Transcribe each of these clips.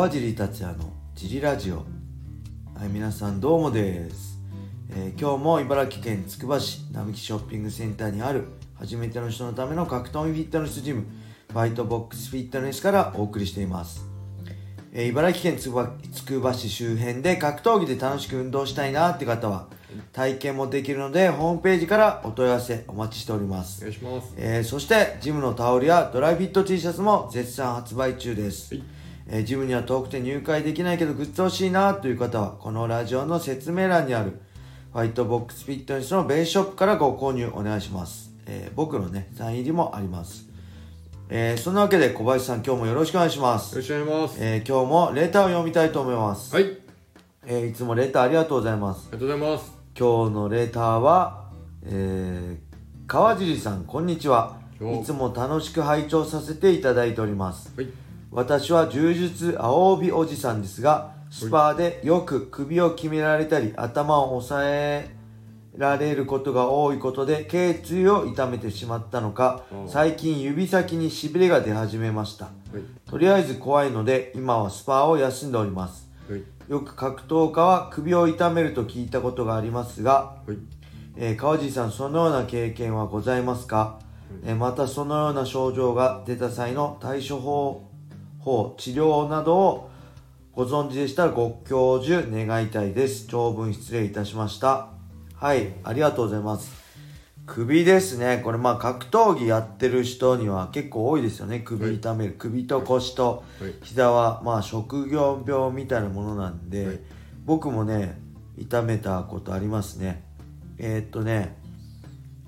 川尻達也のジリラジオ。はい皆さんどうもです、えー今日も茨城県つくば市並木ショッピングセンターにある初めての人のための格闘技フィットネスジムファイトボックスフィットネスからお送りしています、えー茨城県つくばつくば市周辺で格闘技で楽しく運動したいなって方は体験もできるのでホームページからお問い合わせお待ちしております。お願いします。えーそしてジムのタオルやドライフィット T シャツも絶賛発売中です、はいえージムには遠くて入会できないけどグッズ欲しいなという方はこのラジオの説明欄にあるファイトボックスフィットネスのベースショップからご購入お願いします、えー僕のねサイン入りもあります、えーそんなわけで小林さん今日もよろしくお願いします、よろしくお願いします。えー今日もレターを読みたいと思います、はい。ありえーいつもレターありがとうございますがとうございます。今日のレターは、えー、川尻さんこんにちはおいつも楽しく拝聴させていただいておりますはい。私は柔術青帯おじさんですがスパーでよく首を決められたり頭を押さえられることが多いことで頸椎を痛めてしまったのかお最近指先にしびれが出始めましたはい。とりあえず怖いので今はスパーを休んでおりますはい。よく格闘家は首を痛めると聞いたことがありますがはい。えー川尻さんそのような経験はございますか、えーまたそのような症状が出た際の対処法法治療などをご存知でしたらご教授願いたいです。長文失礼いたしました。はいありがとうございます。首ですね。これまあ格闘技やってる人には結構多いですよね。首痛める、首と腰とはい。膝はまあ職業病みたいなものなんで、はい。僕もね痛めたことありますね。えー、っとね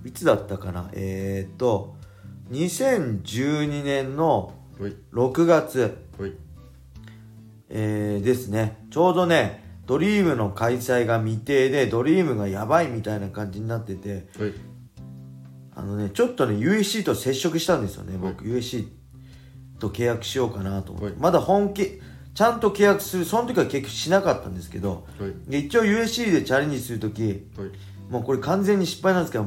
いつだったかな。えー、っと2012年のはい。6月、はい。えーですねちょうどねドリームの開催が未定でドリームがやばいみたいな感じになっててはい。あのねちょっとね USC と接触したんですよね僕、USC と契約しようかなと思って、はいまだ本気ちゃんと契約するその時は結局しなかったんですけどはい。で一応 USC でチャレンジする時はい。もうこれ完全に失敗なんですけど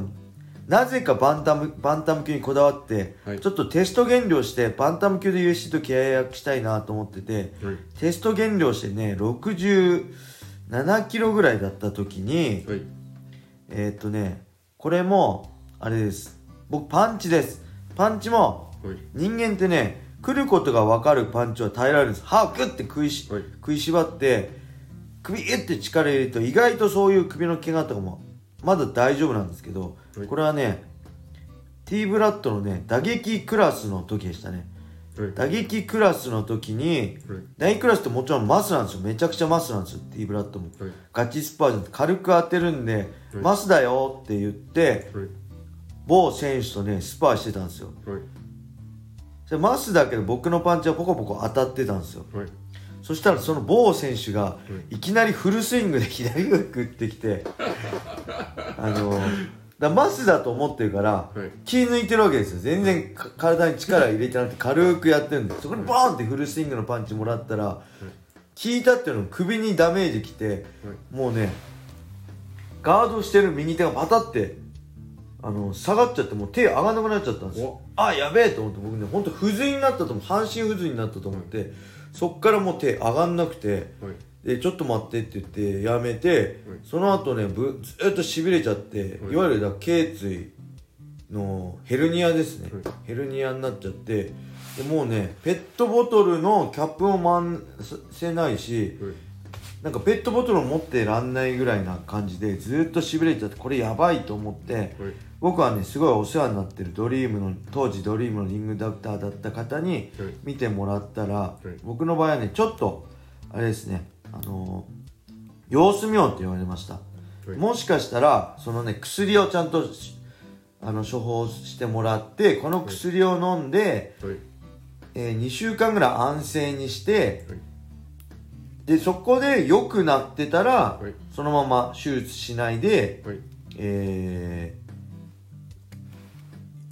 なぜかバンタムバンタム級にこだわって、はいちょっとテスト減量してバンタム級で USC と契約したいなと思っててはい。テスト減量してね67キロぐらいだった時にはい。えーっとねこれもあれです僕パンチですパンチもはい。人間ってね来ることが分かるパンチは耐えられるんです歯をグッて食いし、はい食いしばって首ギュッて力入れると意外とそういう首の怪我とかもまだ大丈夫なんですけど、はいこれはね T ブラッドのね打撃クラスの時でしたねはい。打撃クラスの時にはい。打撃クラスってもちろんマスなんですよめちゃくちゃマスなんですよ T ブラッドもはい。ガチスパーじゃなくて軽く当てるんで、はいマスだよって言ってはい。某選手とねスパーしてたんですよはい。でマスだけど僕のパンチはポコポコ当たってたんですよはい。そしたらその某選手がいきなりフルスイングで左フック打ってきてあのだマスだと思ってるからはい。気抜いてるわけですよ。全然か体に力入れてなくて軽くやってるんで。そこにボーンってフルスイングのパンチもらったら効い。たっていうのも首にダメージきてもうねガードしてる右手がパタってあの下がっちゃってもう手上がんなくなっちゃったんですよ。お。あやべえと思って僕ね本当不随になったと思う。半身不随になったと思ってそっからもう手上がんなくてはい。でちょっと待ってって言ってやめてはいその後ねぶずっとしびれちゃってはいいわゆるだ頸椎のヘルニアですねはいヘルニアになっちゃってでもうねペットボトルのキャップも回せないしはい。なんかペットボトルを持ってらんないぐらいな感じでずっとしびれちゃってこれやばいと思ってはい。僕はねすごいお世話になってるドリームの当時ドリームのリングドクターだった方にはい。見てもらったら、い僕の場合はねちょっとあれですねあのー様子見ようって言われました、はいもしかしたらそのね薬をちゃんとしあの処方してもらってこの薬を飲んで、はい。えー2週間ぐらい安静にしてはい。でそこで良くなってたら、はい。そのまま手術しないで、はい。えー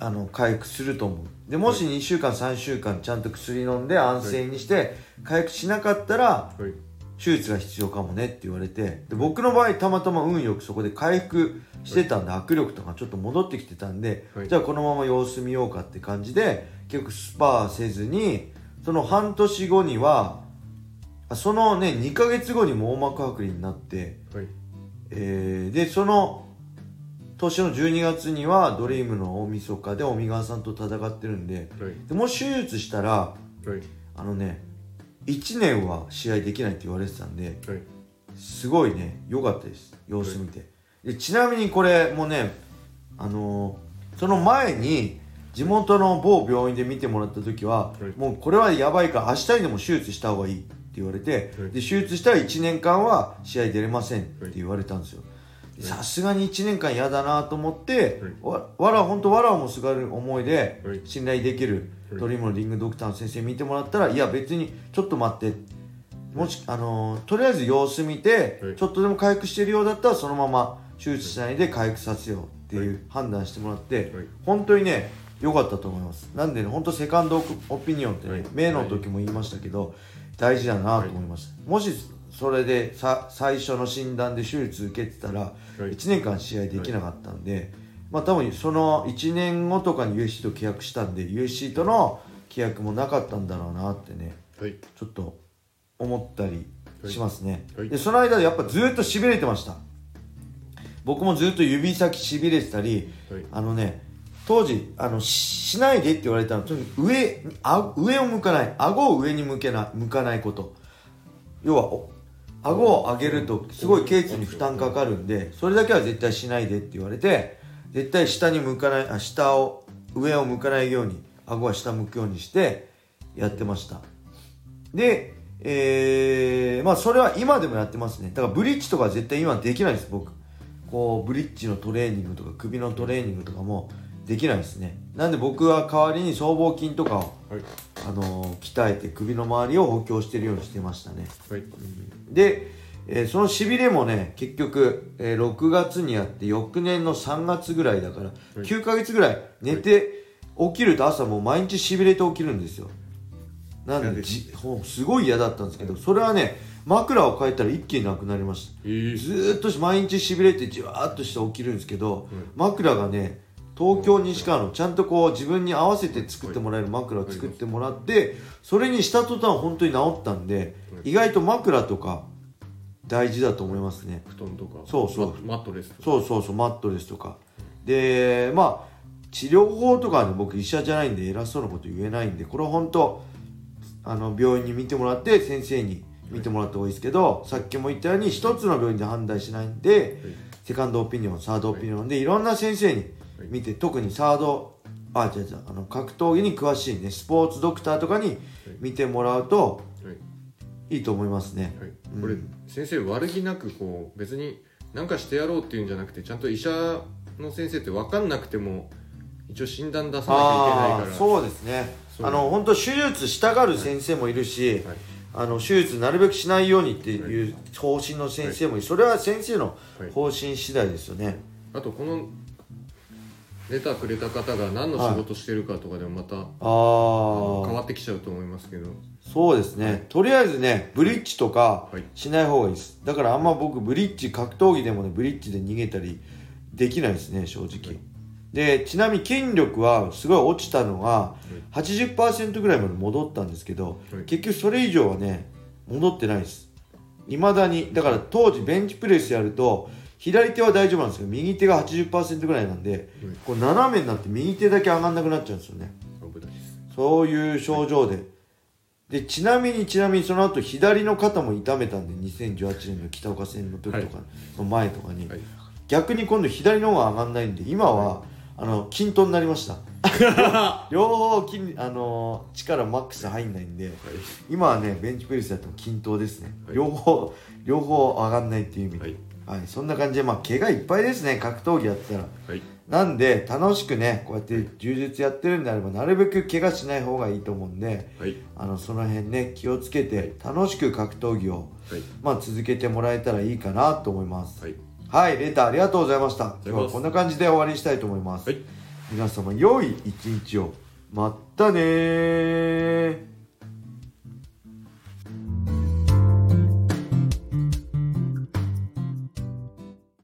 あの回復すると思うでもし2週間3週間ちゃんと薬飲んで安静にして回復しなかったらはい。手術が必要かもねって言われてで僕の場合たまたま運よくそこで回復してたんで、握力とかちょっと戻ってきてたんで、はい。じゃあこのまま様子見ようかって感じで結局スパーせずにその半年後にはそのね2ヶ月後に網膜剥離になって、はい。えーでその年の12月にはドリームの大晦日で尾川さんと戦ってるんではい。でもし手術したらはい。あのね1年は試合できないって言われてたんではい。すごいね良かったです様子見て、でちなみにこれもねあのーその前に地元の某病院で見てもらった時は、はい。もうこれはやばいから明日にでも手術した方がいいって言われて、はい。で手術したら1年間は試合出れませんって言われたんですよ。でさすがに1年間嫌だなと思って、わわら本当わらをもすがる思いではい信頼できるはいドリームのリングドクターの先生見てもらったらいや別にちょっと待って。もしあのーとりあえず様子見て、はいちょっとでも回復してるようだったらそのまま手術しないで回復させようっていう判断してもらって、はい本当にね良かったと思います。なんでね本当セカンドオピニオンってね、はい目の時も言いましたけど、大事だなと思いました、もしそれでさ最初の診断で手術受けてたら、はい。1年間試合できなかったんで、まあ多分その1年後とかに USC と契約したんで USC との契約もなかったんだろうなってねはい。ちょっと思ったりしますね、はい。でその間やっぱずっとしびれてました。僕もずっと指先しびれてたりはい。あのね当時あのししないでって言われたの。とに上にあ上を向かない。顎を上に向けない向かないこと。要はお顎を上げるとすごい頸椎に負担かかるんでそれだけは絶対しないでって言われて絶対下に向かないあ下を上を向かないように顎は下向くようにしてやってました。でえー、まあそれは今でもやってますね。だからブリッジとか絶対今できないです僕。こうブリッジのトレーニングとか首のトレーニングとかもできないですね。なんで僕は代わりに僧帽筋とかを、はい。あのー鍛えて首の周りを補強してるようにしてましたね。はい。で、えーそのしびれもね結局、えー6月にやって翌年の3月ぐらいだから、9ヶ月ぐらい寝て起きると朝もう毎日しびれて起きるんですよ。なん嫌でじすごい嫌だったんですけどそれはね枕を変えたら一気になくなりました。えー。ずーっと毎日しびれてじわーっとして起きるんですけど、枕がね東京西川のちゃんとこう自分に合わせて作ってもらえる枕を作ってもらってそれにした途端本当に治ったんで意外と枕とか大事だと思いますね。布団とか。そうそう。ママットレスそうそうそうマットレスとか。でまあ治療法とかはね僕医者じゃないんで偉そうなこと言えないんでこれは本当あの病院に見てもらって先生に見てもらった方がいいですけど、さっきも言ったように一つの病院で判断しないんで、セカンドオピニオンサードオピニオンでいろんな先生に見て、特にサードあ違う違うあの格闘技に詳しいねスポーツドクターとかに見てもらうとはい。いいと思いますね。はい。うん。これ先生悪気なくこう別に何かしてやろうっていうんじゃなくてちゃんと医者の先生って分かんなくても一応診断出さなきゃいけないから。そうですね。あの本当手術したがる先生もいるし、はい。あの手術なるべくしないようにっていう方針の先生もいる、それは先生の方針次第ですよね、あとこのレターくれた方が何の仕事してるかとかでもまた、ああ変わってきちゃうと思いますけど。そうですね、とりあえずねブリッジとかはい。しない方がいいです。だからあんま僕ブリッジ格闘技でもねブリッジで逃げたりできないですね正直、でちなみに筋力はすごい落ちたのが80%ぐらいまで戻ったんですけど、はい。結局それ以上はね戻ってないです。いまだに。だから当時ベンチプレスやると左手は大丈夫なんですけど右手が80%ぐらいなんで、こう斜めになって右手だけ上がんなくなっちゃうんですよねそういう症状で。で、ちなみにちなみにその後左の肩も痛めたんで、2018年の北岡戦の時とかの前とかに。はい逆に今度左の方が上がんないんで、今は、あの、均等になりました。両方筋、あの力マックス入んないんで、今はね、ベンチプレスやっても均等ですね。はい両方、両方上がんないっていう意味で。はいはい、そんな感じで、まあ、怪我いっぱいですね、格闘技やってたら。はい。なんで楽しくねこうやって柔術やってるんであればなるべく怪我しない方がいいと思うんではい。あのその辺ね気をつけて楽しく格闘技を、はい。まあ、続けてもらえたらいいかなと思います。はい。はいレターありがとうございました。今日はこんな感じで終わりにしたいと思います、はい皆様良い一日を。まったねー